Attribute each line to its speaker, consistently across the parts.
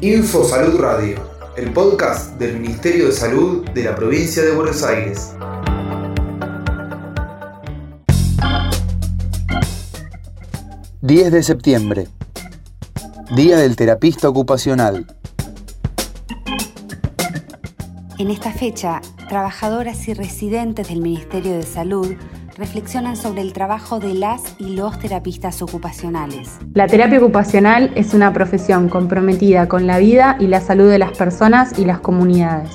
Speaker 1: Info Salud Radio, el podcast del Ministerio de Salud de la provincia de Buenos Aires. ...10 de septiembre... Día del Terapista Ocupacional.
Speaker 2: En esta fecha, trabajadoras y residentes del Ministerio de Salud reflexionan sobre el trabajo de las y los terapistas ocupacionales.
Speaker 3: La terapia ocupacional es una profesión comprometida con la vida y la salud de las personas y las comunidades,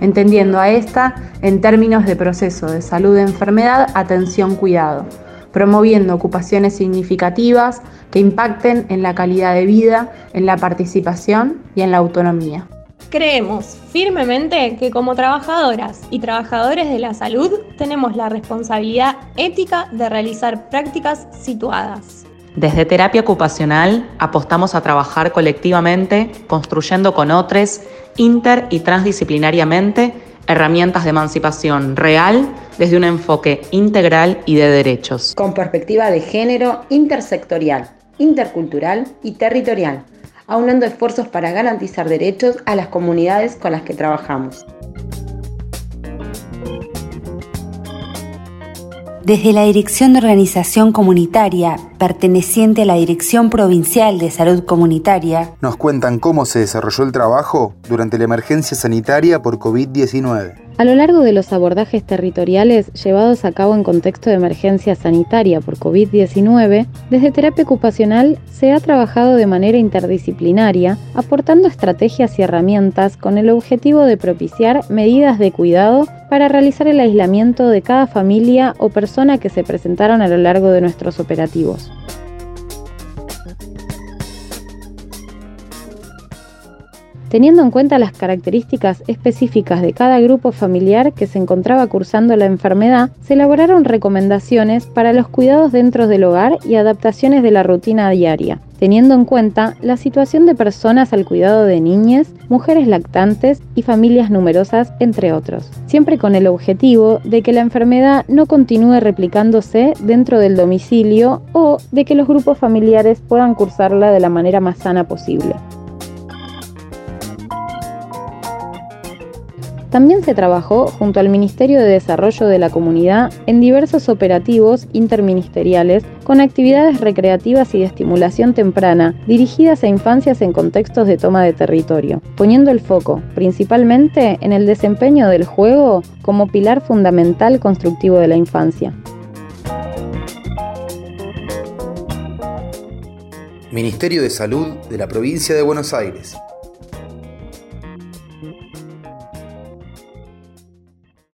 Speaker 3: entendiendo a esta en términos de proceso de salud-enfermedad, atención-cuidado, promoviendo ocupaciones significativas que impacten en la calidad de vida, en la participación y en la autonomía.
Speaker 4: Creemos firmemente que como trabajadoras y trabajadores de la salud tenemos la responsabilidad ética de realizar prácticas situadas.
Speaker 5: Desde terapia ocupacional apostamos a trabajar colectivamente, construyendo con otros, inter y transdisciplinariamente, herramientas de emancipación real desde un enfoque integral y de derechos.
Speaker 6: Con perspectiva de género intersectorial, intercultural y territorial aunando esfuerzos para garantizar derechos a las comunidades con las que trabajamos.
Speaker 2: Desde la Dirección de Organización Comunitaria, perteneciente a la Dirección Provincial de Salud Comunitaria,
Speaker 1: nos cuentan cómo se desarrolló el trabajo durante la emergencia sanitaria por COVID-19.
Speaker 3: A lo largo de los abordajes territoriales llevados a cabo en contexto de emergencia sanitaria por COVID-19, desde terapia ocupacional se ha trabajado de manera interdisciplinaria, aportando estrategias y herramientas con el objetivo de propiciar medidas de cuidado para realizar el aislamiento de cada familia o persona que se presentaron a lo largo de nuestros operativos. Teniendo en cuenta las características específicas de cada grupo familiar que se encontraba cursando la enfermedad, se elaboraron recomendaciones para los cuidados dentro del hogar y adaptaciones de la rutina diaria, teniendo en cuenta la situación de personas al cuidado de niñas, mujeres lactantes y familias numerosas, entre otros, siempre con el objetivo de que la enfermedad no continúe replicándose dentro del domicilio o de que los grupos familiares puedan cursarla de la manera más sana posible. También se trabajó junto al Ministerio de Desarrollo de la Comunidad en diversos operativos interministeriales con actividades recreativas y de estimulación temprana dirigidas a infancias en contextos de toma de territorio, poniendo el foco principalmente en el desempeño del juego como pilar fundamental constructivo de la infancia.
Speaker 1: Ministerio de Salud de la Provincia de Buenos Aires.